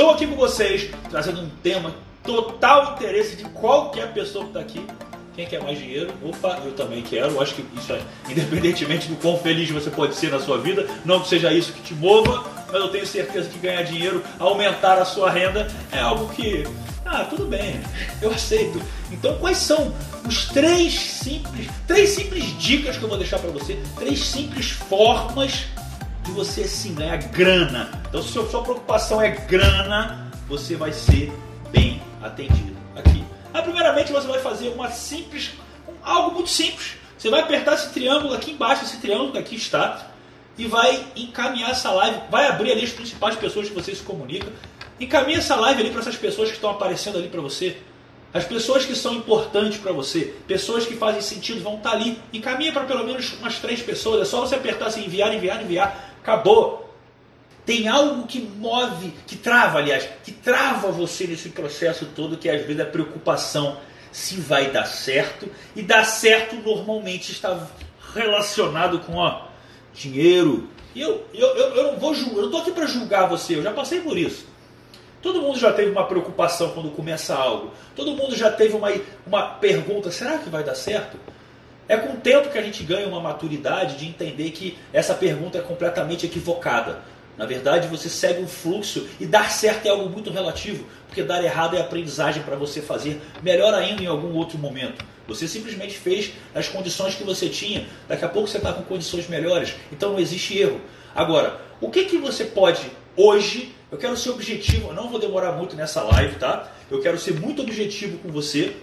Estou aqui com vocês, trazendo um tema total interesse de qualquer pessoa que está aqui. Quem quer mais dinheiro? Opa, eu também quero. Eu acho que isso é, independentemente do quão feliz você pode ser na sua vida, não que seja isso que te mova, mas eu tenho certeza que ganhar dinheiro, aumentar a sua renda, é algo que, ah, tudo bem, eu aceito. Então, quais são os três simples, três simples dicas que eu vou deixar para você, três simples formas de você sim ganhar grana. Então, se a sua preocupação é grana, você vai ser bem atendido aqui. Ah, primeiramente, você vai fazer uma simples, algo muito simples. Você vai apertar esse triângulo aqui embaixo, esse triângulo que aqui está, e vai encaminhar essa live, vai abrir ali as principais pessoas que você se comunica. Encaminha essa live ali para essas pessoas que estão aparecendo ali para você. As pessoas que são importantes para você, pessoas que fazem sentido vão estar ali. Encaminha para pelo menos umas três pessoas. É só você apertar assim, enviar, enviar, enviar. Acabou. Tem algo que move, que trava, aliás, que trava você nesse processo todo, que às vezes é a preocupação se vai dar certo. E dar certo normalmente está relacionado com ó, dinheiro. E eu, eu, eu, eu não vou julgar, eu estou aqui para julgar você, eu já passei por isso. Todo mundo já teve uma preocupação quando começa algo. Todo mundo já teve uma, uma pergunta: será que vai dar certo? É com o tempo que a gente ganha uma maturidade de entender que essa pergunta é completamente equivocada. Na verdade, você segue um fluxo e dar certo é algo muito relativo, porque dar errado é aprendizagem para você fazer melhor ainda em algum outro momento. Você simplesmente fez as condições que você tinha, daqui a pouco você está com condições melhores, então não existe erro. Agora, o que, que você pode hoje eu quero ser objetivo, eu não vou demorar muito nessa live, tá? Eu quero ser muito objetivo com você.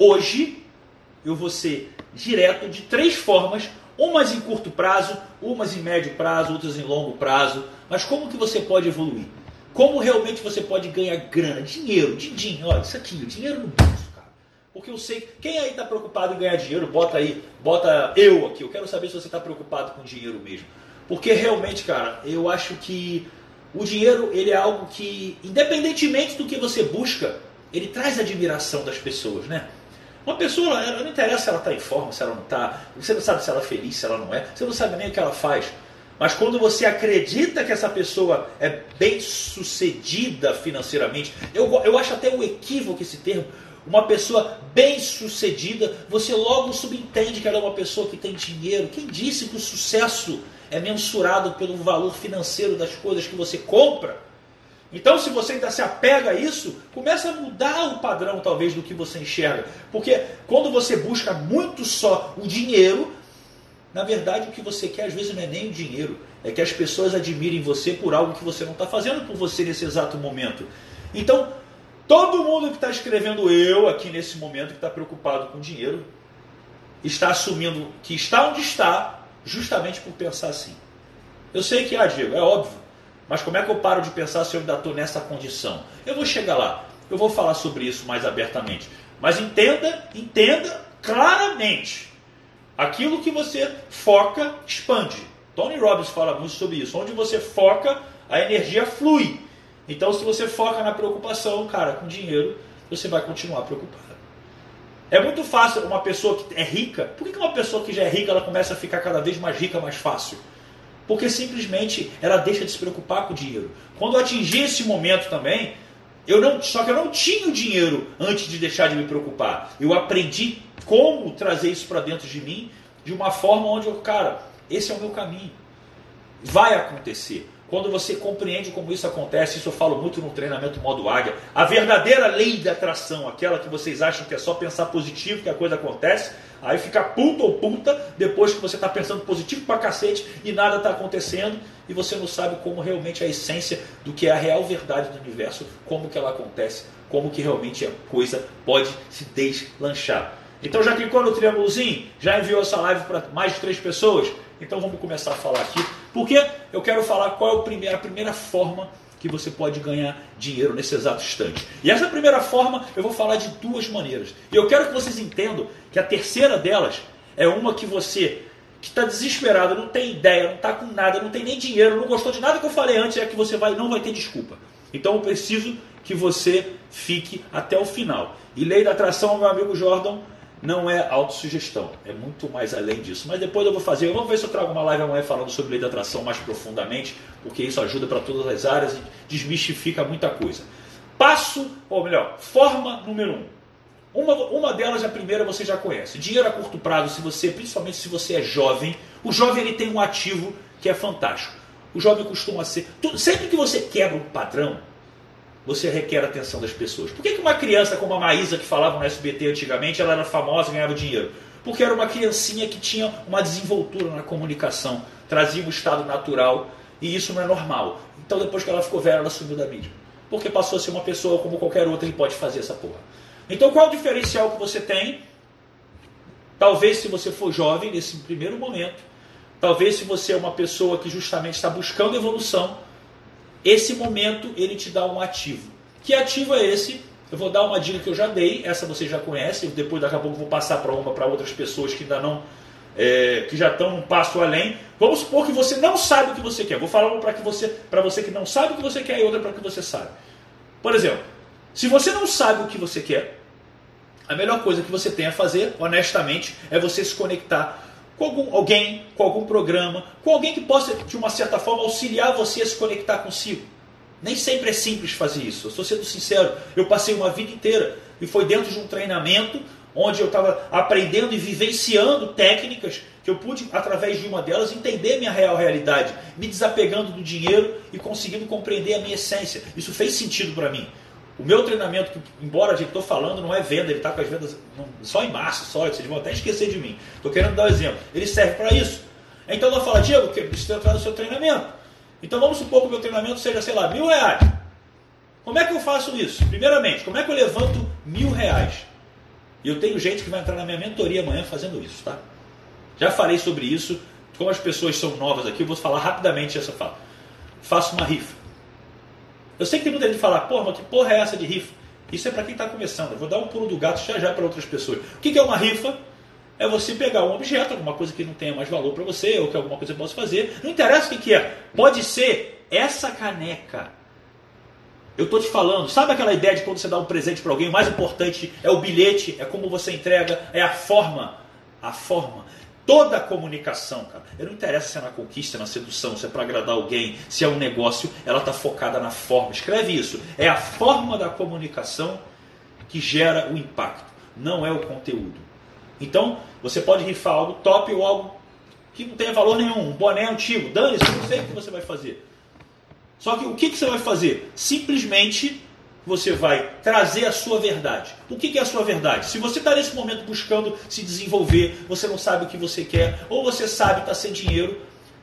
Hoje eu vou ser direto de três formas, umas em curto prazo, umas em médio prazo, outras em longo prazo. Mas como que você pode evoluir? Como realmente você pode ganhar grana, dinheiro, din-din, olha isso aqui, dinheiro no bolso, cara. Porque eu sei, quem aí está preocupado em ganhar dinheiro, bota aí, bota eu aqui. Eu quero saber se você está preocupado com dinheiro mesmo. Porque realmente, cara, eu acho que o dinheiro ele é algo que, independentemente do que você busca, ele traz admiração das pessoas, né? Uma pessoa, não interessa se ela está em forma, se ela não está, você não sabe se ela é feliz, se ela não é, você não sabe nem o que ela faz. Mas quando você acredita que essa pessoa é bem sucedida financeiramente, eu, eu acho até um equívoco esse termo, uma pessoa bem sucedida, você logo subentende que ela é uma pessoa que tem dinheiro. Quem disse que o sucesso é mensurado pelo valor financeiro das coisas que você compra. Então, se você ainda se apega a isso, começa a mudar o padrão, talvez, do que você enxerga. Porque quando você busca muito só o dinheiro, na verdade, o que você quer às vezes não é nem o dinheiro, é que as pessoas admirem você por algo que você não está fazendo por você nesse exato momento. Então, todo mundo que está escrevendo eu aqui nesse momento, que está preocupado com dinheiro, está assumindo que está onde está justamente por pensar assim. Eu sei que, ah, Diego, é óbvio, mas como é que eu paro de pensar se eu ainda estou nessa condição? Eu vou chegar lá, eu vou falar sobre isso mais abertamente. Mas entenda, entenda claramente. Aquilo que você foca, expande. Tony Robbins fala muito sobre isso. Onde você foca, a energia flui. Então, se você foca na preocupação, cara, com dinheiro, você vai continuar preocupado. É muito fácil uma pessoa que é rica. Por que uma pessoa que já é rica ela começa a ficar cada vez mais rica mais fácil? Porque simplesmente ela deixa de se preocupar com o dinheiro. Quando eu atingi esse momento também, eu não, só que eu não tinha o dinheiro antes de deixar de me preocupar. Eu aprendi como trazer isso para dentro de mim de uma forma onde eu, cara, esse é o meu caminho. Vai acontecer. Quando você compreende como isso acontece, isso eu falo muito no treinamento modo águia, a verdadeira lei da atração, aquela que vocês acham que é só pensar positivo que a coisa acontece, aí fica puta ou puta depois que você está pensando positivo pra cacete e nada está acontecendo e você não sabe como realmente é a essência do que é a real verdade do universo, como que ela acontece, como que realmente a coisa pode se deslanchar. Então já clicou no triângulozinho? Já enviou essa live para mais de três pessoas? Então vamos começar a falar aqui, porque eu quero falar qual é a primeira, a primeira forma que você pode ganhar dinheiro nesse exato instante. E essa primeira forma eu vou falar de duas maneiras. E eu quero que vocês entendam que a terceira delas é uma que você que está desesperado, não tem ideia, não está com nada, não tem nem dinheiro, não gostou de nada que eu falei antes, é que você vai, não vai ter desculpa. Então eu preciso que você fique até o final. E lei da atração, meu amigo Jordan, não é autossugestão, é muito mais além disso. Mas depois eu vou fazer, vamos ver se eu trago uma live amanhã falando sobre lei da atração mais profundamente, porque isso ajuda para todas as áreas e desmistifica muita coisa. Passo, ou melhor, forma número um. Uma, uma delas, a primeira, você já conhece. Dinheiro a curto prazo, se você, principalmente se você é jovem, o jovem ele tem um ativo que é fantástico. O jovem costuma ser. Sempre que você quebra um padrão, você requer a atenção das pessoas. Por que, que uma criança como a Maísa, que falava no SBT antigamente, ela era famosa e ganhava dinheiro? Porque era uma criancinha que tinha uma desenvoltura na comunicação, trazia um estado natural, e isso não é normal. Então depois que ela ficou velha, ela sumiu da mídia. Porque passou a ser uma pessoa como qualquer outra e pode fazer essa porra. Então qual é o diferencial que você tem? Talvez se você for jovem, nesse primeiro momento, talvez se você é uma pessoa que justamente está buscando evolução, esse momento ele te dá um ativo. Que ativo é esse? Eu vou dar uma dica que eu já dei, essa você já conhece, depois daqui a pouco vou passar para uma para outras pessoas que ainda não é, que já estão um passo além. Vamos supor que você não sabe o que você quer. Vou falar uma para que você para você que não sabe o que você quer e outra para que você sabe. Por exemplo, se você não sabe o que você quer, a melhor coisa que você tem a fazer, honestamente, é você se conectar com algum, alguém, com algum programa, com alguém que possa, de uma certa forma, auxiliar você a se conectar consigo. Nem sempre é simples fazer isso. Eu estou sendo sincero, eu passei uma vida inteira e foi dentro de um treinamento onde eu estava aprendendo e vivenciando técnicas que eu pude, através de uma delas, entender minha real realidade, me desapegando do dinheiro e conseguindo compreender a minha essência. Isso fez sentido para mim. O meu treinamento, embora a gente estou falando, não é venda, ele está com as vendas só em março, só, vocês vão até esquecer de mim. Estou querendo dar um exemplo. Ele serve para isso. Então ela fala, Diego, precisa entrar no seu treinamento. Então vamos supor que o meu treinamento seja, sei lá, mil reais. Como é que eu faço isso? Primeiramente, como é que eu levanto mil reais? E eu tenho gente que vai entrar na minha mentoria amanhã fazendo isso, tá? Já falei sobre isso. Como as pessoas são novas aqui, eu vou falar rapidamente essa fala. Faço uma rifa. Eu sei que tem muita gente que fala, porra, mas que porra é essa de rifa? Isso é para quem está começando. Eu vou dar um pulo do gato já já para outras pessoas. O que é uma rifa? É você pegar um objeto, alguma coisa que não tenha mais valor para você, ou que alguma coisa possa fazer. Não interessa o que é. Pode ser essa caneca. Eu estou te falando, sabe aquela ideia de quando você dá um presente para alguém, o mais importante é o bilhete, é como você entrega, é a forma. A forma. Toda a comunicação, cara. Eu não interessa se é na conquista, na sedução, se é para agradar alguém, se é um negócio, ela está focada na forma. Escreve isso. É a forma da comunicação que gera o impacto, não é o conteúdo. Então, você pode rifar algo top ou algo que não tenha valor nenhum, um boné antigo. Dane-se, não sei o que você vai fazer. Só que o que, que você vai fazer? Simplesmente você vai trazer a sua verdade. O que é a sua verdade? Se você está nesse momento buscando se desenvolver, você não sabe o que você quer, ou você sabe está sem dinheiro,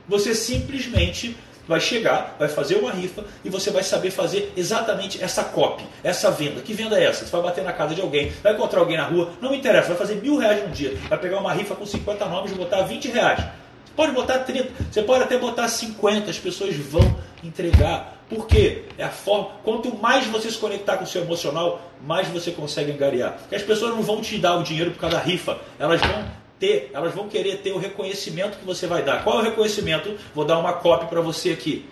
você simplesmente vai chegar, vai fazer uma rifa e você vai saber fazer exatamente essa copy, essa venda. Que venda é essa? Você vai bater na casa de alguém, vai encontrar alguém na rua, não interessa, vai fazer mil reais num dia, vai pegar uma rifa com 50 nomes e botar 20 reais. Você pode botar 30, você pode até botar 50, as pessoas vão entregar. Por quê? É a forma. Quanto mais você se conectar com o seu emocional, mais você consegue angariar. Porque as pessoas não vão te dar o dinheiro por causa da rifa. Elas vão ter, elas vão querer ter o reconhecimento que você vai dar. Qual é o reconhecimento? Vou dar uma cópia para você aqui.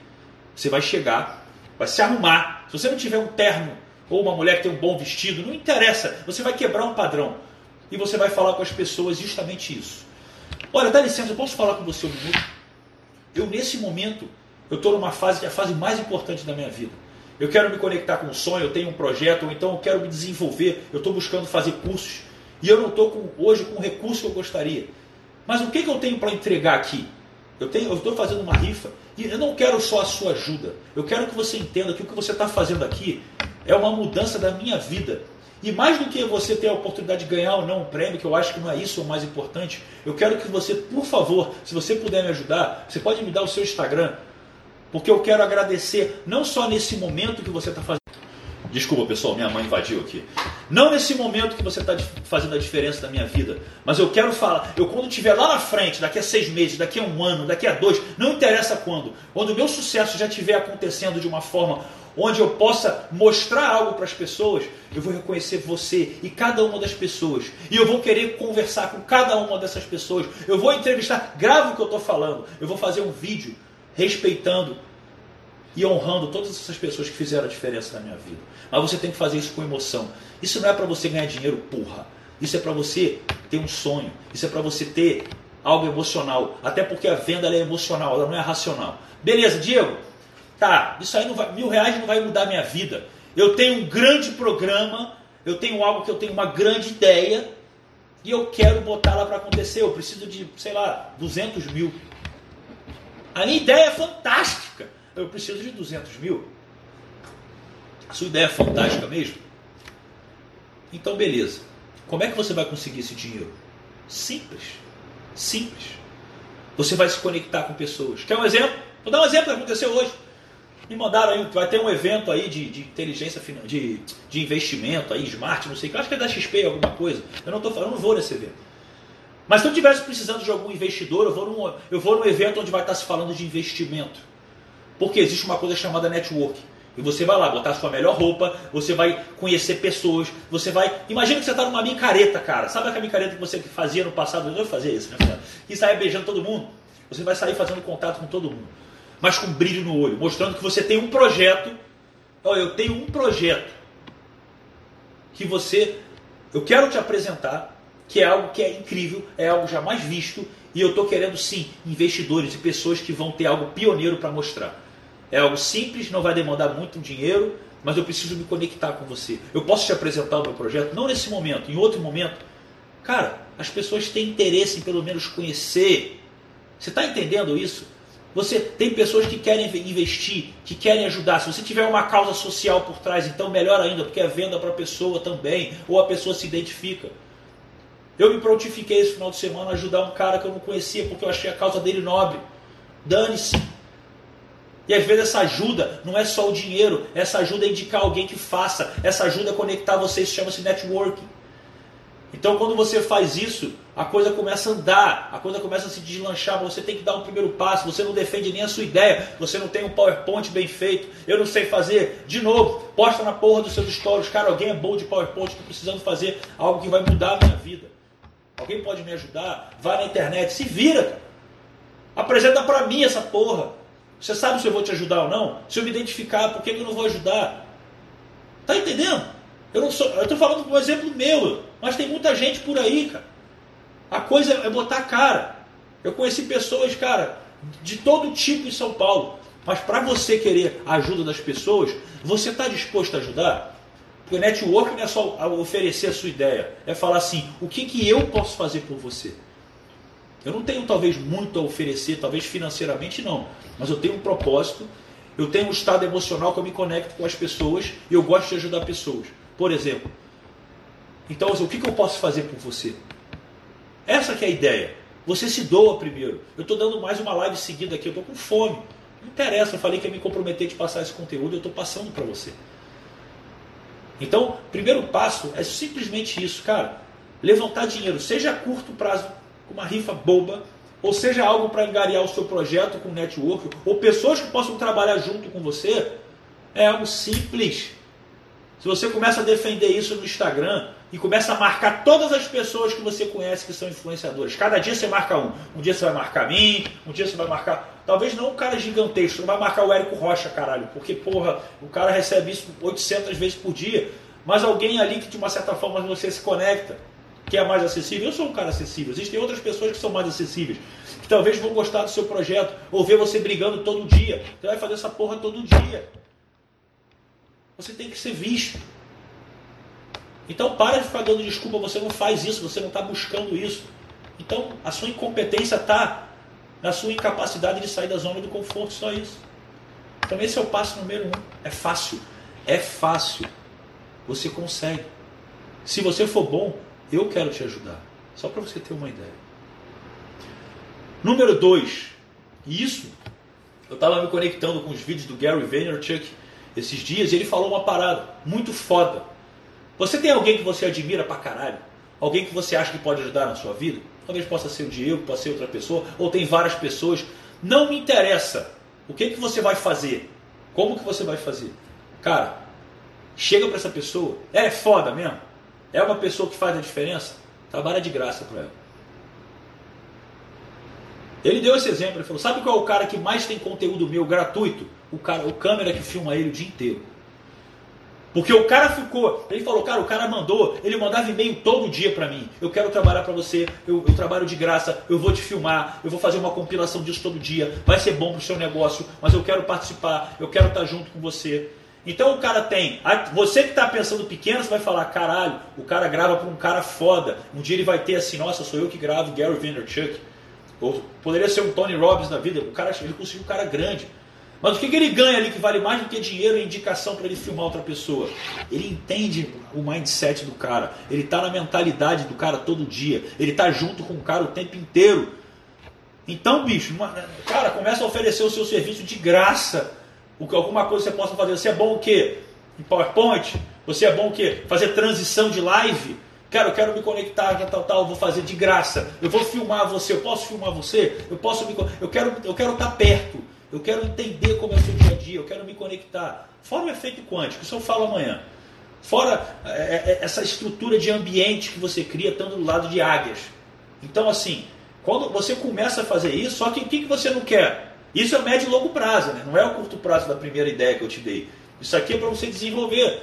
Você vai chegar, vai se arrumar. Se você não tiver um terno ou uma mulher que tem um bom vestido, não interessa. Você vai quebrar um padrão. E você vai falar com as pessoas justamente isso. Olha, dá licença, eu posso falar com você um minuto? Eu, nesse momento, eu estou numa fase que é a fase mais importante da minha vida. Eu quero me conectar com um sonho, eu tenho um projeto, ou então eu quero me desenvolver, eu estou buscando fazer cursos. E eu não estou hoje com o recurso que eu gostaria. Mas o que, que eu tenho para entregar aqui? Eu estou fazendo uma rifa e eu não quero só a sua ajuda. Eu quero que você entenda que o que você está fazendo aqui é uma mudança da minha vida. E mais do que você ter a oportunidade de ganhar ou não um prêmio, que eu acho que não é isso o mais importante, eu quero que você, por favor, se você puder me ajudar, você pode me dar o seu Instagram, porque eu quero agradecer, não só nesse momento que você está fazendo. Desculpa, pessoal, minha mãe invadiu aqui. Não nesse momento que você está fazendo a diferença da minha vida, mas eu quero falar, eu quando estiver lá na frente, daqui a seis meses, daqui a um ano, daqui a dois, não interessa quando, quando o meu sucesso já estiver acontecendo de uma forma onde eu possa mostrar algo para as pessoas, eu vou reconhecer você e cada uma das pessoas. E eu vou querer conversar com cada uma dessas pessoas. Eu vou entrevistar, gravo o que eu estou falando. Eu vou fazer um vídeo respeitando e honrando todas essas pessoas que fizeram a diferença na minha vida. Mas você tem que fazer isso com emoção. Isso não é para você ganhar dinheiro, porra. Isso é para você ter um sonho. Isso é para você ter algo emocional. Até porque a venda é emocional, ela não é racional. Beleza, Diego? Tá, isso aí não vai, mil reais não vai mudar minha vida. Eu tenho um grande programa, eu tenho algo que eu tenho uma grande ideia e eu quero botar lá para acontecer. Eu preciso de, sei lá, 200 mil. A minha ideia é fantástica. Eu preciso de 200 mil. A sua ideia é fantástica mesmo? Então, beleza. Como é que você vai conseguir esse dinheiro? Simples. Simples. Você vai se conectar com pessoas. Quer um exemplo? Vou dar um exemplo que aconteceu hoje. Me mandaram aí, vai ter um evento aí de, de inteligência de, de investimento aí, smart, não sei o que. Acho que é da XP alguma coisa. Eu não tô falando, não vou nesse evento. Mas se eu estivesse precisando de algum investidor, eu vou, num, eu vou num evento onde vai estar se falando de investimento. Porque existe uma coisa chamada network. E você vai lá botar a sua melhor roupa, você vai conhecer pessoas, você vai. Imagina que você está numa micareta, cara. Sabe aquela micareta que você fazia no passado? Eu fazia isso, né? E saia beijando todo mundo. Você vai sair fazendo contato com todo mundo. Mas com brilho no olho, mostrando que você tem um projeto. Olha, eu tenho um projeto que você. Eu quero te apresentar, que é algo que é incrível, é algo jamais visto, e eu estou querendo sim investidores e pessoas que vão ter algo pioneiro para mostrar. É algo simples, não vai demandar muito dinheiro, mas eu preciso me conectar com você. Eu posso te apresentar o meu projeto? Não nesse momento, em outro momento. Cara, as pessoas têm interesse em pelo menos conhecer. Você está entendendo isso? Você tem pessoas que querem investir, que querem ajudar. Se você tiver uma causa social por trás, então melhor ainda, porque é venda para a pessoa também, ou a pessoa se identifica. Eu me prontifiquei esse final de semana a ajudar um cara que eu não conhecia porque eu achei a causa dele nobre. Dane-se. E às vezes essa ajuda não é só o dinheiro, essa ajuda é indicar alguém que faça, essa ajuda é conectar vocês, chama-se networking. Então quando você faz isso, a coisa começa a andar, a coisa começa a se deslanchar, você tem que dar um primeiro passo, você não defende nem a sua ideia, você não tem um PowerPoint bem feito, eu não sei fazer, de novo, posta na porra dos seus stories, cara, alguém é bom de PowerPoint, estou precisando fazer algo que vai mudar a minha vida. Alguém pode me ajudar? Vai na internet, se vira, cara. Apresenta para mim essa porra. Você sabe se eu vou te ajudar ou não? Se eu me identificar, por que eu não vou ajudar? Tá entendendo? Eu não sou, eu estou falando com um exemplo meu, mas tem muita gente por aí, cara. A coisa é botar a cara. Eu conheci pessoas, cara, de todo tipo em São Paulo. Mas para você querer a ajuda das pessoas, você está disposto a ajudar? Porque network não é só oferecer a sua ideia, é falar assim: o que, que eu posso fazer por você? Eu não tenho talvez muito a oferecer, talvez financeiramente não, mas eu tenho um propósito, eu tenho um estado emocional que eu me conecto com as pessoas e eu gosto de ajudar pessoas. Por exemplo, então o que, que eu posso fazer por você? Essa que é a ideia. Você se doa primeiro. Eu estou dando mais uma live seguida aqui, eu estou com fome. Não interessa, eu falei que ia me comprometer de passar esse conteúdo, eu estou passando para você. Então, primeiro passo é simplesmente isso, cara. Levantar dinheiro, seja a curto prazo, com uma rifa boba, ou seja algo para engariar o seu projeto com network, ou pessoas que possam trabalhar junto com você, é algo simples. Se você começa a defender isso no Instagram e começa a marcar todas as pessoas que você conhece que são influenciadores, cada dia você marca um. Um dia você vai marcar mim, um dia você vai marcar. Talvez não um cara gigantesco, não vai marcar o Érico Rocha, caralho, porque, porra, o cara recebe isso 800 vezes por dia, mas alguém ali que de uma certa forma você se conecta que é mais acessível. Eu sou um cara acessível. Existem outras pessoas que são mais acessíveis, que talvez vão gostar do seu projeto, ou ver você brigando todo dia. Você vai fazer essa porra todo dia. Você tem que ser visto. Então para de ficar dando desculpa, você não faz isso, você não está buscando isso. Então a sua incompetência está na sua incapacidade de sair da zona do conforto, só isso. Então esse é o passo número um. É fácil. É fácil. Você consegue. Se você for bom, eu quero te ajudar. Só para você ter uma ideia. Número 2. Isso, eu estava me conectando com os vídeos do Gary Vaynerchuk esses dias e ele falou uma parada muito foda. Você tem alguém que você admira pra caralho? Alguém que você acha que pode ajudar na sua vida? Talvez possa ser o Diego, pode ser outra pessoa, ou tem várias pessoas. Não me interessa. O que, que você vai fazer? Como que você vai fazer? Cara, chega para essa pessoa. É foda mesmo? É uma pessoa que faz a diferença? Trabalha de graça para ela. Ele deu esse exemplo, ele falou, sabe qual é o cara que mais tem conteúdo meu gratuito? O, cara, o câmera que filma ele o dia inteiro. Porque o cara ficou, ele falou, cara, o cara mandou, ele mandava e-mail todo dia para mim. Eu quero trabalhar para você, eu, eu, trabalho de graça, eu vou te filmar, eu vou fazer uma compilação disso todo dia, vai ser bom pro seu negócio, mas eu quero participar, eu quero estar junto com você. Então o cara tem, você que está pensando pequeno, você vai falar, caralho, o cara grava para um cara foda. Um dia ele vai ter assim, nossa, sou eu que gravo Gary Vaynerchuk. Ou poderia ser um Tony Robbins da vida, o cara, ele conseguiu um cara grande. Mas o que, que ele ganha ali que vale mais do que dinheiro e indicação para ele filmar outra pessoa? Ele entende o mindset do cara, ele está na mentalidade do cara todo dia, ele está junto com o cara o tempo inteiro. Então, bicho, cara, começa a oferecer o seu serviço de graça. Alguma coisa você possa fazer. Você é bom o quê? Em PowerPoint? Você é bom o quê? Fazer transição de live? Cara, eu quero me conectar, tal, tal, vou fazer de graça. Eu vou filmar você, eu posso filmar você? Eu posso me eu quero eu quero estar tá perto. Eu quero entender como é o seu dia a dia, eu quero me conectar. Fora o efeito quântico, isso eu falo amanhã. Fora é, é, é, essa estrutura de ambiente que você cria estando do lado de águias. Então, assim, quando você começa a fazer isso, só que o que, você não quer? Isso é médio e longo prazo, né? não é o curto prazo da primeira ideia que eu te dei. Isso aqui é para você desenvolver.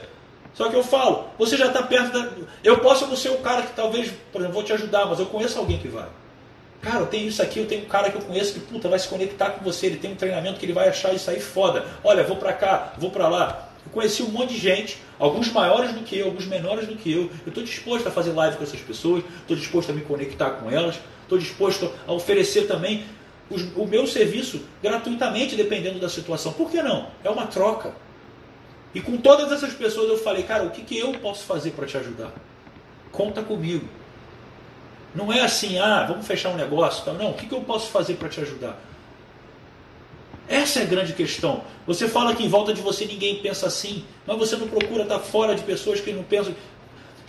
Só que eu falo, você já está perto da. Eu posso não ser o cara que talvez, por exemplo, vou te ajudar, mas eu conheço alguém que vai. Cara, eu tenho isso aqui, eu tenho um cara que eu conheço que puta, vai se conectar com você, ele tem um treinamento que ele vai achar isso aí foda. Olha, vou para cá, vou para lá. Eu conheci um monte de gente, alguns maiores do que eu, alguns menores do que eu. Eu estou disposto a fazer live com essas pessoas, estou disposto a me conectar com elas, estou disposto a oferecer também os, o meu serviço gratuitamente, dependendo da situação. Por que não? É uma troca. E com todas essas pessoas eu falei, cara, o que, que eu posso fazer para te ajudar? Conta comigo. Não é assim, ah, vamos fechar um negócio. Não, o que, que eu posso fazer para te ajudar? Essa é a grande questão. Você fala que em volta de você ninguém pensa assim, mas você não procura estar fora de pessoas que não pensam.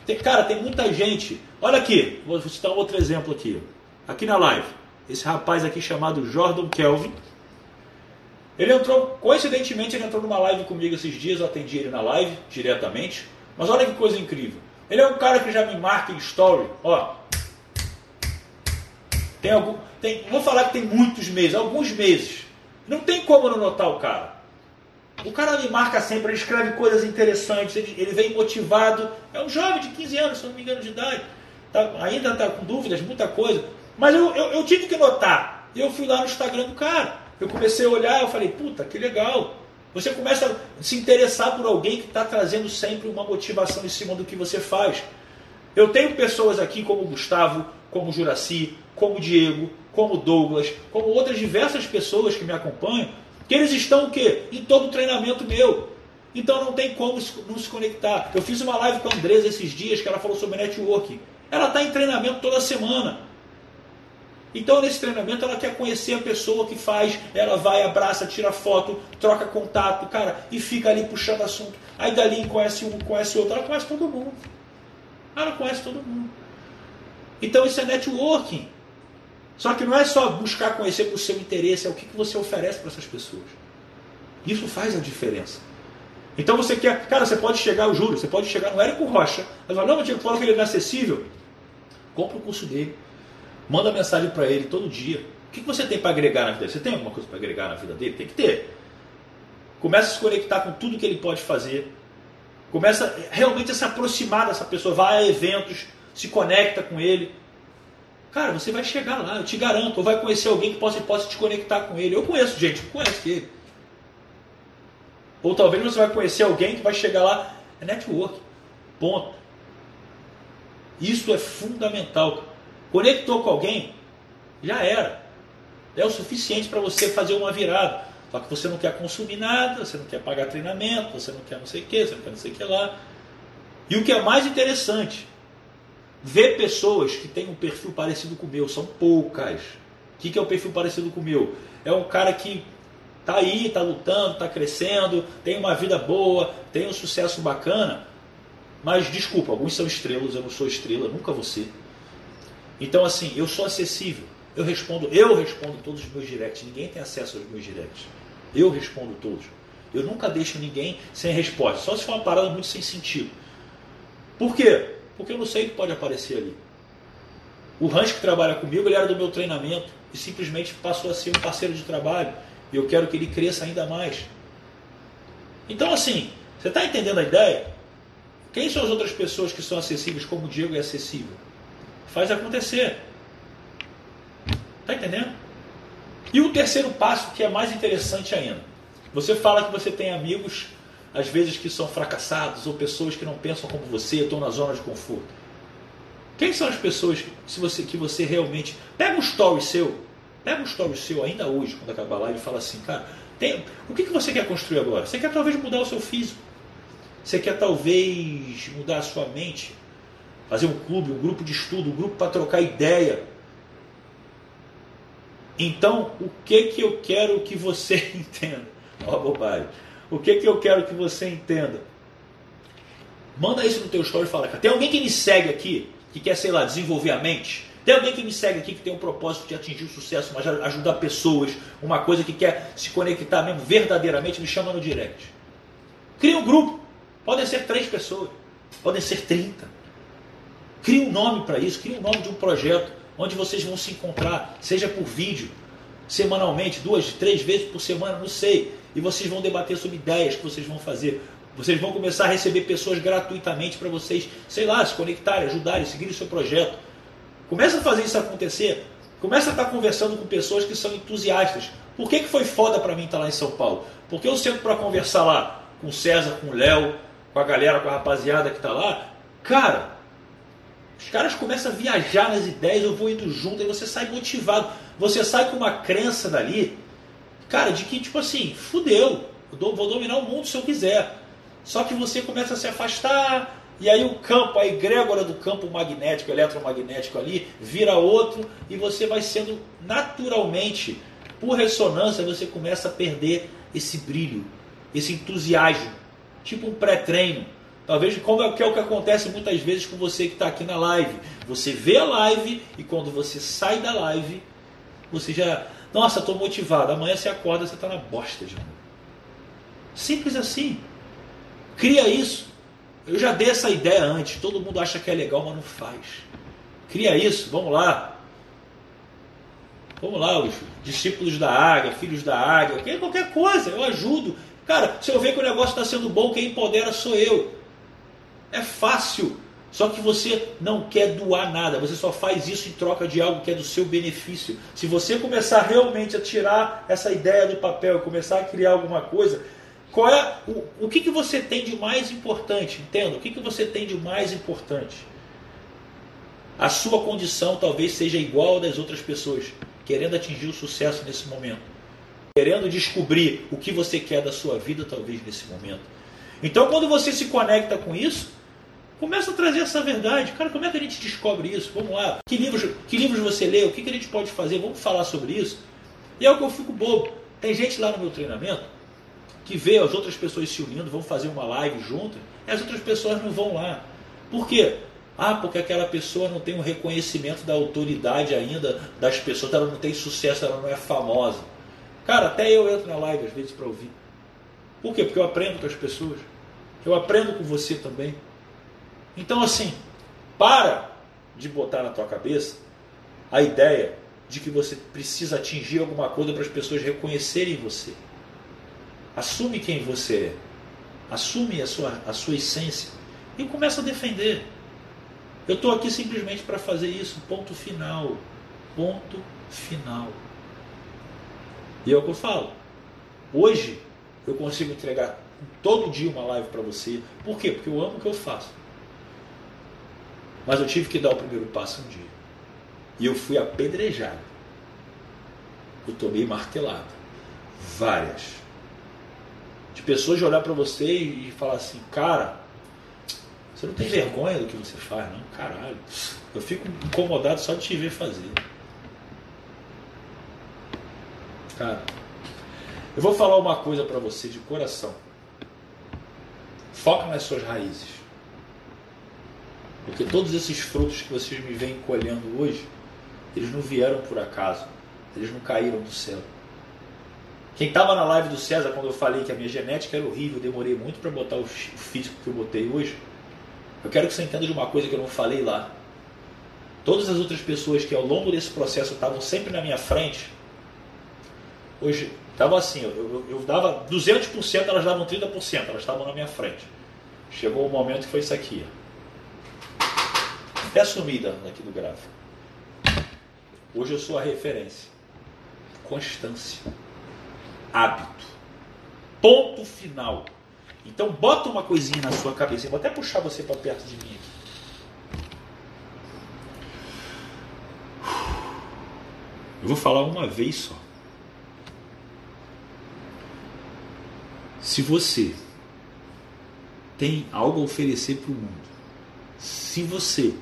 Tem, cara, tem muita gente. Olha aqui, vou citar outro exemplo aqui. Aqui na live. Esse rapaz aqui chamado Jordan Kelvin. Ele entrou, coincidentemente, ele entrou numa live comigo esses dias, eu atendi ele na live diretamente. Mas olha que coisa incrível. Ele é um cara que já me marca em story. Ó, tem algum, tem, vou falar que tem muitos meses, alguns meses. Não tem como não notar o cara. O cara me marca sempre, ele escreve coisas interessantes, ele, ele vem motivado. É um jovem de 15 anos, se não me engano, de idade. Tá, ainda está com dúvidas, muita coisa. Mas eu, eu, eu tive que notar. Eu fui lá no Instagram do cara. Eu comecei a olhar, eu falei, puta, que legal. Você começa a se interessar por alguém que está trazendo sempre uma motivação em cima do que você faz. Eu tenho pessoas aqui como Gustavo, como Juraci, como Diego, como Douglas, como outras diversas pessoas que me acompanham, que eles estão o quê? Em todo o treinamento meu. Então não tem como não se conectar. Eu fiz uma live com a Andresa esses dias que ela falou sobre networking. Ela está em treinamento toda semana. Então, nesse treinamento, ela quer conhecer a pessoa que faz, ela vai, abraça, tira foto, troca contato, cara, e fica ali puxando assunto. Aí dali conhece um, conhece outro, ela conhece todo mundo. Ela conhece todo mundo. Então, isso é networking. Só que não é só buscar conhecer por seu interesse, é o que você oferece para essas pessoas. Isso faz a diferença. Então você quer, cara, você pode chegar, eu juro, você pode chegar no Érico Rocha, mas não, Diego, fala que ele é inacessível. Compra o curso dele, manda mensagem para ele todo dia. O que você tem para agregar na vida dele? Você tem alguma coisa para agregar na vida dele? Tem que ter. Começa a se conectar com tudo que ele pode fazer. Começa realmente a se aproximar dessa pessoa, vai a eventos, se conecta com ele. Cara, você vai chegar lá, eu te garanto, ou vai conhecer alguém que possa, possa te conectar com ele. Eu conheço gente que conhece ele. Ou talvez você vai conhecer alguém que vai chegar lá, é network. Ponto. Isso é fundamental. Conectou com alguém, já era. É o suficiente para você fazer uma virada. Só que você não quer consumir nada, você não quer pagar treinamento, você não quer não sei o que, você não quer não sei o que lá. E o que é mais interessante, ver pessoas que têm um perfil parecido com o meu, são poucas. O que, é o perfil parecido com o meu? É um cara que tá aí, tá lutando, tá crescendo, tem uma vida boa, tem um sucesso bacana. Mas desculpa, alguns são estrelas, eu não sou estrela, nunca ser. Então assim, eu sou acessível. Eu respondo, eu respondo todos os meus directs. Ninguém tem acesso aos meus directs. Eu respondo todos. Eu nunca deixo ninguém sem resposta. Só se for uma parada muito sem sentido. Por quê? Porque eu não sei o que pode aparecer ali. O Rancho que trabalha comigo, ele era do meu treinamento e simplesmente passou a ser um parceiro de trabalho. E eu quero que ele cresça ainda mais. Então, assim, Você está entendendo a ideia? Quem são as outras pessoas que são acessíveis como o Diego é acessível? Faz acontecer. Está entendendo? E o terceiro passo, que é mais interessante ainda. Você fala que você tem amigos, às vezes, que são fracassados, ou pessoas que não pensam como você, estão na zona de conforto. Quem são as pessoas que você, que você realmente. Pega um story seu, pega um story seu ainda hoje, quando acabar live, e fala assim, cara, tem, o que, que você quer construir agora? Você quer talvez mudar o seu físico? Você quer talvez mudar a sua mente? Fazer um clube, um grupo de estudo, um grupo para trocar ideia? Então, o que que eu quero que você entenda? Ó, bobagem. O que que eu quero que você entenda? Manda isso no teu story e fala, tem alguém que me segue aqui, que quer, sei lá, desenvolver a mente? Tem alguém que me segue aqui que tem um propósito de atingir o sucesso, mas ajudar pessoas, uma coisa que quer se conectar mesmo verdadeiramente, me chama no direct. Cria um grupo. Podem ser três pessoas, podem ser trinta. Cria um nome para isso, cria um nome de um projeto onde vocês vão se encontrar, seja por vídeo, semanalmente, duas, três vezes por semana, não sei. E vocês vão debater sobre ideias que vocês vão fazer. Vocês vão começar a receber pessoas gratuitamente para vocês, sei lá, se conectarem, ajudarem, seguirem o seu projeto. Começa a fazer isso acontecer. Começa a estar conversando com pessoas que são entusiastas. Por que, que foi foda para mim estar lá em São Paulo? Porque eu sento para conversar lá com o César, com o Léo, com a galera, com a rapaziada que está lá. Cara, os caras começam a viajar nas ideias, eu vou indo junto, e você sai motivado. Você sai com uma crença dali, cara, de que, tipo assim, fudeu, vou dominar o mundo se eu quiser. Só que você começa a se afastar, e aí o campo, a egrégora do campo magnético, eletromagnético ali, vira outro, e você vai sendo naturalmente, por ressonância, você começa a perder esse brilho, esse entusiasmo, tipo um pré-treino Talvez como é, que é o que acontece muitas vezes com você que está aqui na live. Você vê a live e quando você sai da live, você já. Nossa, estou motivado. Amanhã você acorda, você está na bosta. Simples assim. Cria isso. Eu já dei essa ideia antes. Todo mundo acha que é legal, mas não faz. Cria isso. Vamos lá. Vamos lá, os discípulos da águia, filhos da águia, qualquer coisa, eu ajudo. Cara, se eu ver que o negócio está sendo bom, quem empodera sou eu. É fácil. Só que você não quer doar nada, você só faz isso em troca de algo que é do seu benefício. Se você começar realmente a tirar essa ideia do papel, começar a criar alguma coisa, qual é o, o que, que você tem de mais importante? Entenda? O que, que você tem de mais importante? A sua condição talvez seja igual das outras pessoas, querendo atingir o sucesso nesse momento, querendo descobrir o que você quer da sua vida, talvez nesse momento. Então, quando você se conecta com isso, Começa a trazer essa verdade. Cara, como é que a gente descobre isso? Vamos lá. Que livros, que livros você lê? O que, que a gente pode fazer? Vamos falar sobre isso. E é o que eu fico bobo. Tem gente lá no meu treinamento que vê as outras pessoas se unindo, vão fazer uma live junto, e as outras pessoas não vão lá. Por quê? Ah, porque aquela pessoa não tem um reconhecimento da autoridade ainda das pessoas, ela não tem sucesso, ela não é famosa. Cara, até eu entro na live às vezes para ouvir. Por quê? Porque eu aprendo com as pessoas. Eu aprendo com você também. Então, assim, para de botar na tua cabeça a ideia de que você precisa atingir alguma coisa para as pessoas reconhecerem você. Assume quem você é. Assume a sua, a sua essência e começa a defender. Eu estou aqui simplesmente para fazer isso. Ponto final. Ponto final. E é o que eu falo. Hoje eu consigo entregar todo dia uma live para você. Por quê? Porque eu amo o que eu faço. Mas eu tive que dar o primeiro passo um dia. E eu fui apedrejado. Eu tomei martelado. Várias. De pessoas de olhar para você e falar assim, cara, você não tem vergonha do que você faz, não? Caralho. Eu fico incomodado só de te ver fazer. Cara, eu vou falar uma coisa para você de coração. Foca nas suas raízes. Porque todos esses frutos que vocês me vêm colhendo hoje, eles não vieram por acaso, eles não caíram do céu. Quem estava na live do César quando eu falei que a minha genética era horrível, demorei muito para botar o físico que eu botei hoje. Eu quero que você entenda de uma coisa que eu não falei lá. Todas as outras pessoas que ao longo desse processo estavam sempre na minha frente, hoje Tava assim, eu, eu, eu dava 200%, elas davam 30%, elas estavam na minha frente. Chegou o momento que foi isso aqui. Até sumida aqui do gráfico. Hoje eu sou a referência. Constância. Hábito. Ponto final. Então bota uma coisinha na sua cabeça. Eu vou até puxar você para perto de mim aqui. Eu vou falar uma vez só. Se você tem algo a oferecer para o mundo, se você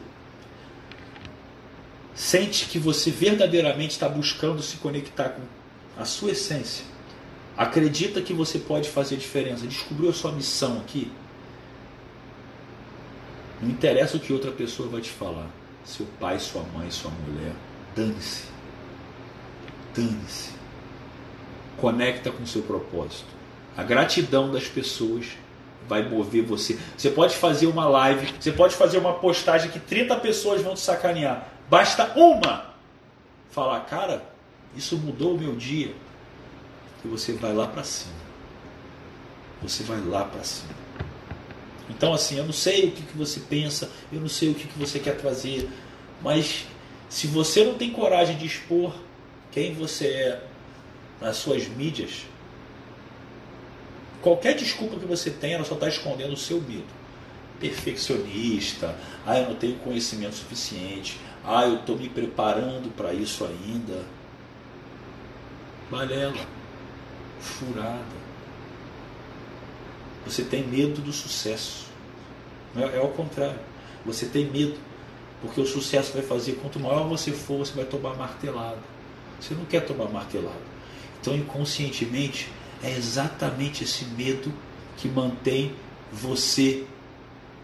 sente que você verdadeiramente está buscando se conectar com a sua essência, acredita que você pode fazer diferença, descobriu a sua missão aqui, não interessa o que outra pessoa vai te falar, seu pai, sua mãe, sua mulher, dane-se. Dane-se. Conecta com seu propósito. A gratidão das pessoas vai mover você. Você pode fazer uma live, você pode fazer uma postagem que 30 pessoas vão te sacanear. Basta uma falar, cara, isso mudou o meu dia. E você vai lá para cima. Você vai lá para cima. Então, assim, eu não sei o que, que você pensa, eu não sei o que, que você quer trazer, mas se você não tem coragem de expor quem você é nas suas mídias, qualquer desculpa que você tenha, ela só está escondendo o seu medo. Perfeccionista, ah, eu não tenho conhecimento suficiente, ah, eu estou me preparando para isso ainda. Balela, furada. Você tem medo do sucesso. É, é ao contrário. Você tem medo. Porque o sucesso vai fazer, quanto maior você for, você vai tomar martelada. Você não quer tomar martelada. Então, inconscientemente, é exatamente esse medo que mantém você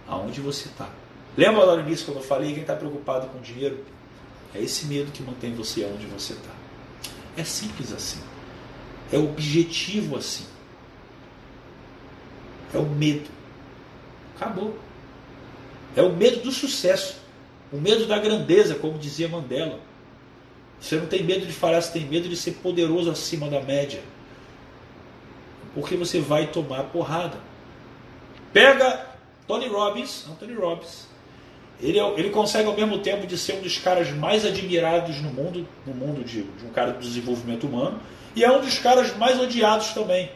aonde você está. Lembra lá no início quando eu falei quem está preocupado com dinheiro? É esse medo que mantém você aonde você está. É simples assim. É objetivo assim. É o medo. Acabou. É o medo do sucesso. O medo da grandeza, como dizia Mandela. Você não tem medo de falhar, você tem medo de ser poderoso acima da média. Porque você vai tomar porrada. Pega Tony Robbins, Anthony Robbins. Ele, é ele consegue ao mesmo tempo de ser um dos caras mais admirados no mundo, no mundo de, de um cara do desenvolvimento humano, e é um dos caras mais odiados também.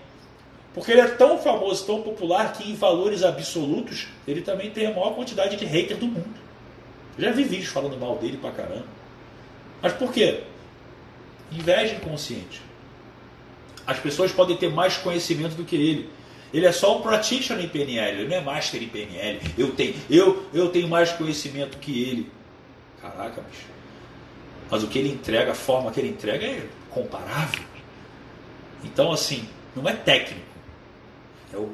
Porque ele é tão famoso, tão popular, que em valores absolutos, ele também tem a maior quantidade de hater do mundo. Já vi vídeos falando mal dele pra caramba. Mas por quê? Inveja inconsciente. As pessoas podem ter mais conhecimento do que ele. Ele é só um practitioner em PNL, ele não é master em PNL. Eu tenho, eu, eu tenho mais conhecimento que ele. Caraca, bicho. Mas o que ele entrega, a forma que ele entrega é comparável. Então, assim, não é técnico. É o,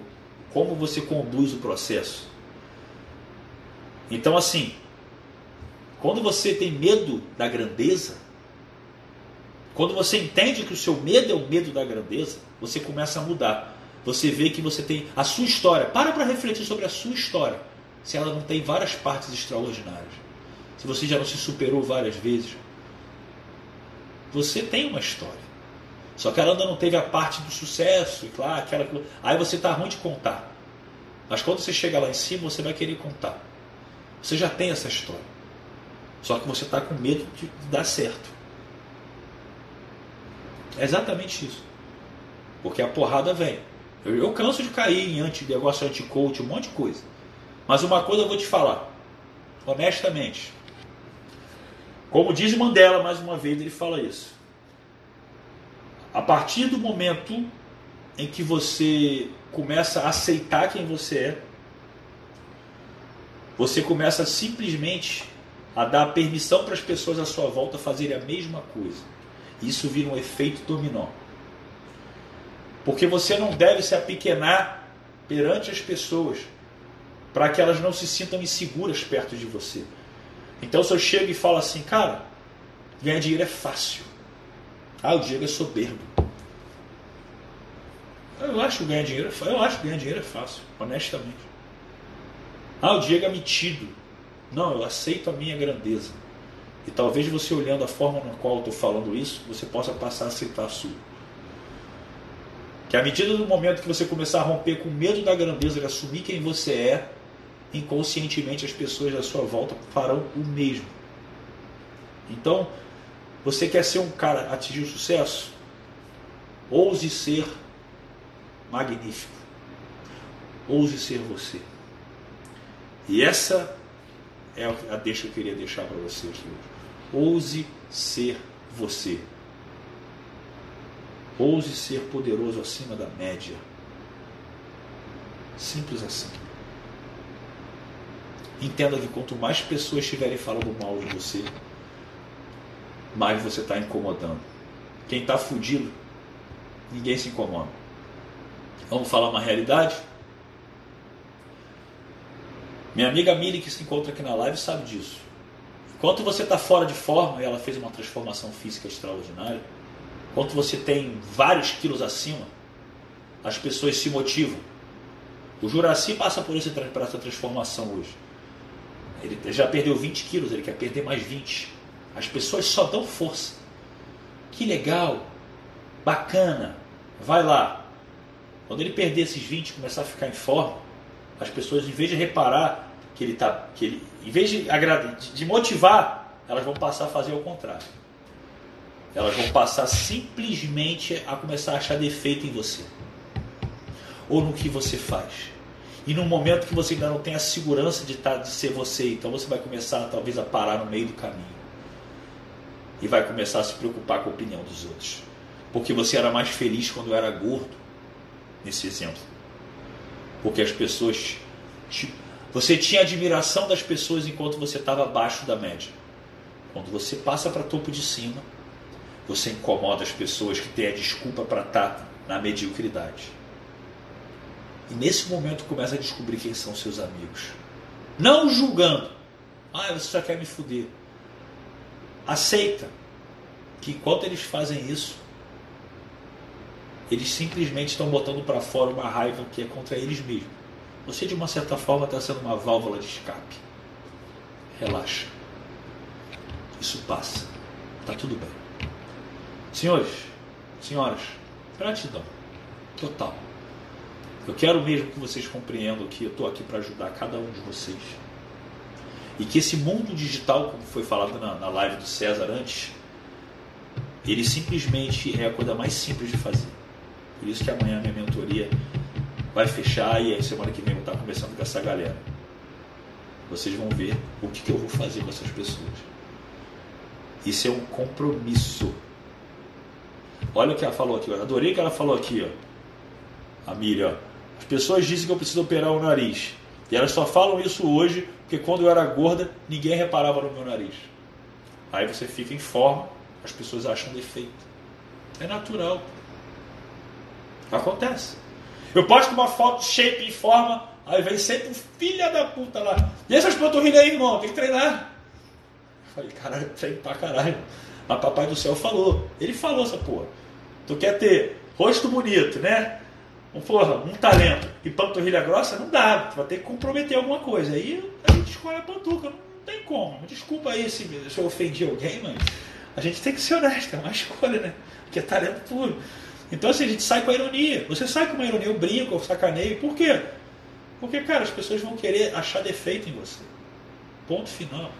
como você conduz o processo. Então, assim, quando você tem medo da grandeza, quando você entende que o seu medo é o medo da grandeza, você começa a mudar. Você vê que você tem a sua história. Para para refletir sobre a sua história. Se ela não tem várias partes extraordinárias. Se você já não se superou várias vezes. Você tem uma história. Só que ela ainda não teve a parte do sucesso, e claro, aquela. Aí você está ruim de contar. Mas quando você chega lá em cima, você vai querer contar. Você já tem essa história. Só que você está com medo de dar certo. É exatamente isso. Porque a porrada vem. Eu, eu canso de cair em anti, negócio anti-coach, um monte de coisa. Mas uma coisa eu vou te falar. Honestamente. Como diz Mandela, mais uma vez, ele fala isso. A partir do momento em que você começa a aceitar quem você é, você começa simplesmente a dar permissão para as pessoas à sua volta fazerem a mesma coisa. Isso vira um efeito dominó. Porque você não deve se apequenar perante as pessoas para que elas não se sintam inseguras perto de você. Então se eu chego e falo assim, cara, ganhar dinheiro é fácil. Ah, o Diego é soberbo. Eu acho que ganhar dinheiro é fácil. Eu acho que ganhar dinheiro é fácil, honestamente. Ah, o Diego é metido. Não, eu aceito a minha grandeza. E talvez você olhando a forma na qual eu estou falando isso, você possa passar a aceitar a sua. Que à medida do momento que você começar a romper com medo da grandeza de assumir quem você é, inconscientemente as pessoas à sua volta farão o mesmo. Então, você quer ser um cara atingir o sucesso? Ouse ser magnífico. Ouse ser você. E essa é a deixa que eu queria deixar para vocês hoje. Ouse ser você. Ouse ser poderoso acima da média. Simples assim. Entenda que quanto mais pessoas estiverem falando mal de você, mais você está incomodando. Quem está fudido, ninguém se incomoda. Vamos falar uma realidade? Minha amiga Mili, que se encontra aqui na live, sabe disso. Enquanto você está fora de forma, e ela fez uma transformação física extraordinária, enquanto você tem vários quilos acima, as pessoas se motivam. O Juraci passa por, esse, por essa transformação hoje. Ele já perdeu 20 quilos, ele quer perder mais 20. As pessoas só dão força. Que legal, bacana, vai lá. Quando ele perder esses 20 e começar a ficar em forma, as pessoas, em vez de reparar que ele está. Ele, em vez de, de motivar, elas vão passar a fazer o contrário. Elas vão passar simplesmente a começar a achar defeito em você. Ou no que você faz. E num momento que você ainda não tem a segurança de, tá, de ser você, então você vai começar talvez a parar no meio do caminho e vai começar a se preocupar com a opinião dos outros. Porque você era mais feliz quando era gordo, nesse exemplo. Porque as pessoas. Te, você tinha admiração das pessoas enquanto você estava abaixo da média. Quando você passa para topo de cima, você incomoda as pessoas que têm a desculpa para estar tá na mediocridade. E nesse momento começa a descobrir quem são seus amigos. Não julgando. Ah, você só quer me fuder aceita que enquanto eles fazem isso, eles simplesmente estão botando para fora uma raiva que é contra eles mesmos. Você, de uma certa forma, está sendo uma válvula de escape. Relaxa. Isso passa. Está tudo bem. Senhores, senhoras, gratidão. Total. Eu quero mesmo que vocês compreendam que eu estou aqui para ajudar cada um de vocês e que esse mundo digital, como foi falado na, na live do César antes, ele simplesmente é a coisa mais simples de fazer. Por isso que amanhã a minha mentoria vai fechar e aí semana que vem eu vou estar conversando com essa galera. Vocês vão ver o que, que eu vou fazer com essas pessoas. Isso é um compromisso. Olha o que ela falou aqui, adorei o que ela falou aqui, ó. A Miriam, As pessoas dizem que eu preciso operar o nariz. E elas só falam isso hoje porque quando eu era gorda, ninguém reparava no meu nariz. Aí você fica em forma, as pessoas acham defeito. É natural. Acontece. Eu posto uma foto shape em forma, aí vem sempre um filha da puta lá. E essas panturrilhas aí, irmão? Tem que treinar. Eu falei, caralho, treino pra caralho. Mas papai do céu falou. Ele falou essa porra. Tu quer ter rosto bonito, né? um, porra, um talento e panturrilha grossa, não dá. Tu vai ter que comprometer alguma coisa. Aí a gente escolhe a pantuca. Não tem como. Desculpa aí se, se eu ofendi alguém, mas a gente tem que ser honesto. É uma escolha, né? Porque é talento puro. Então assim, a gente sai com a ironia. Você sai com uma ironia, eu brinco, eu sacaneio. Por quê? Porque, cara, as pessoas vão querer achar defeito em você. Ponto final.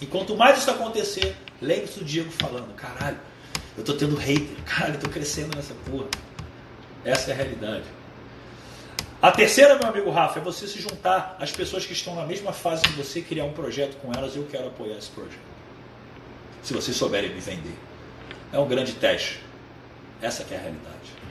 E quanto mais isso acontecer, lembre-se do Diego falando, caralho, eu tô tendo hater, caralho, eu tô crescendo nessa porra. Essa é a realidade. A terceira, meu amigo Rafa, é você se juntar às pessoas que estão na mesma fase que você, criar um projeto com elas. Eu quero apoiar esse projeto. Se vocês souberem me vender. É um grande teste. Essa é a realidade.